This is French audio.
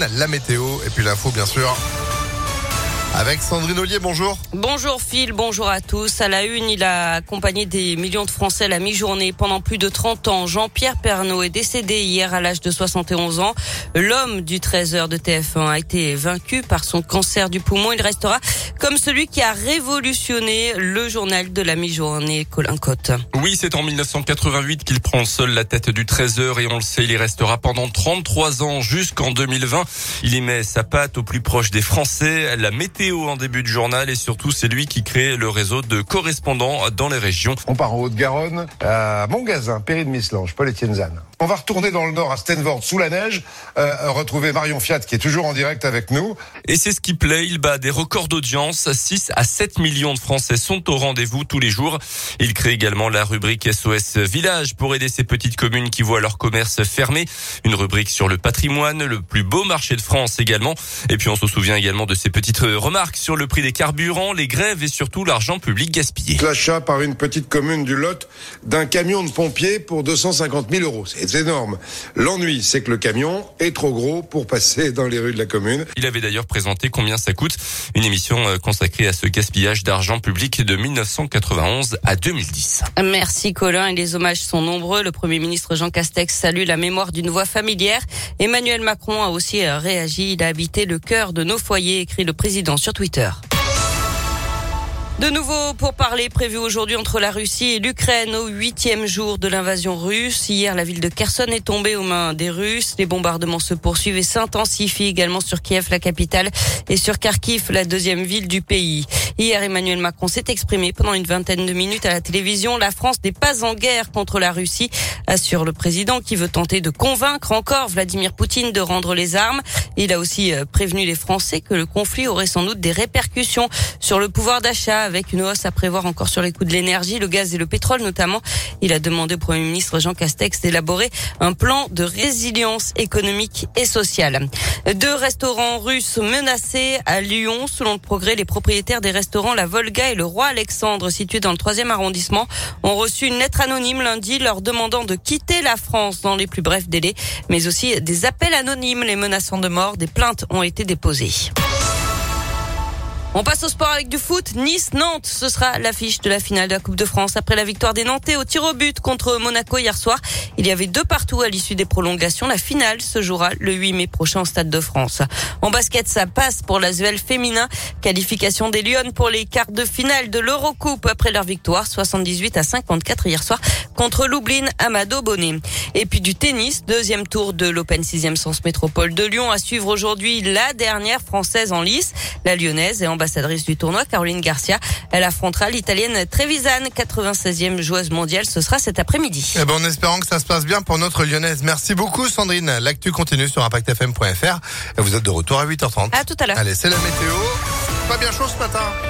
La météo et puis l'info bien sûr. Avec Sandrine Ollier, bonjour. Bonjour Phil, bonjour à tous. À la une, il a accompagné des millions de Français la mi-journée pendant plus de 30 ans. Jean-Pierre Pernaud est décédé hier à l'âge de 71 ans. L'homme du 13h de TF1 a été vaincu par son cancer du poumon. Il restera comme celui qui a révolutionné le journal de la mi-journée, Colin Cotte. Oui, c'est en 1988 qu'il prend seul la tête du 13h et on le sait, il y restera pendant 33 ans jusqu'en 2020. Il y met sa patte au plus proche des Français. La météo en début de journal et surtout c'est lui qui crée le réseau de correspondants dans les régions. On part en Haute-Garonne à Montgazin, Péry de Mislange, Paul Etienne Zane. On va retourner dans le nord à Stenvord sous la neige, euh, retrouver Marion Fiat qui est toujours en direct avec nous. Et c'est ce qui plaît, il bat des records d'audience. 6 à 7 millions de Français sont au rendez-vous tous les jours. Il crée également la rubrique SOS Village pour aider ces petites communes qui voient leur commerce fermé. Une rubrique sur le patrimoine, le plus beau marché de France également. Et puis on se souvient également de ces petites remarques sur le prix des carburants, les grèves et surtout l'argent public gaspillé. L'achat par une petite commune du Lot d'un camion de pompiers pour 250 000 euros c'est énorme. L'ennui, c'est que le camion est trop gros pour passer dans les rues de la commune. Il avait d'ailleurs présenté combien ça coûte, une émission consacrée à ce gaspillage d'argent public de 1991 à 2010. Merci Colin et les hommages sont nombreux. Le Premier ministre Jean Castex salue la mémoire d'une voix familière. Emmanuel Macron a aussi euh, réagi. Il a habité le cœur de nos foyers, écrit le président sur Twitter. De nouveau pour parler prévu aujourd'hui entre la Russie et l'Ukraine au huitième jour de l'invasion russe. Hier, la ville de Kherson est tombée aux mains des Russes. Les bombardements se poursuivent et s'intensifient également sur Kiev, la capitale, et sur Kharkiv, la deuxième ville du pays. Hier, Emmanuel Macron s'est exprimé pendant une vingtaine de minutes à la télévision. La France n'est pas en guerre contre la Russie, assure le président qui veut tenter de convaincre encore Vladimir Poutine de rendre les armes. Il a aussi euh, prévenu les Français que le conflit aurait sans doute des répercussions sur le pouvoir d'achat avec une hausse à prévoir encore sur les coûts de l'énergie, le gaz et le pétrole notamment. Il a demandé au Premier ministre Jean Castex d'élaborer un plan de résilience économique et sociale. Deux restaurants russes menacés à Lyon. Selon le progrès, les propriétaires des restaurants La Volga et le Roi Alexandre, situés dans le troisième arrondissement, ont reçu une lettre anonyme lundi leur demandant de quitter la France dans les plus brefs délais, mais aussi des appels anonymes les menaçant de mort. Des plaintes ont été déposées. On passe au sport avec du foot. Nice-Nantes, ce sera l'affiche de la finale de la Coupe de France. Après la victoire des Nantais au tir au but contre Monaco hier soir, il y avait deux partout à l'issue des prolongations. La finale se jouera le 8 mai prochain au Stade de France. En basket, ça passe pour la l'Asvel féminin. Qualification des Lyonnes pour les quarts de finale de l'Eurocoupe après leur victoire 78 à 54 hier soir contre Lublin Amado Bonnet. Et puis du tennis, deuxième tour de l'Open 6e Sens Métropole de Lyon à suivre aujourd'hui la dernière française en lice, la lyonnaise et ambassadrice du tournoi Caroline Garcia. Elle affrontera l'italienne Trevisan, 96e joueuse mondiale. Ce sera cet après-midi. Eh ben, en espérant que ça se passe bien pour notre lyonnaise. Merci beaucoup Sandrine. L'actu continue sur impactfm.fr. Vous êtes de retour à 8h30. À tout à l'heure. Allez, c'est la météo. Pas bien chaud ce matin.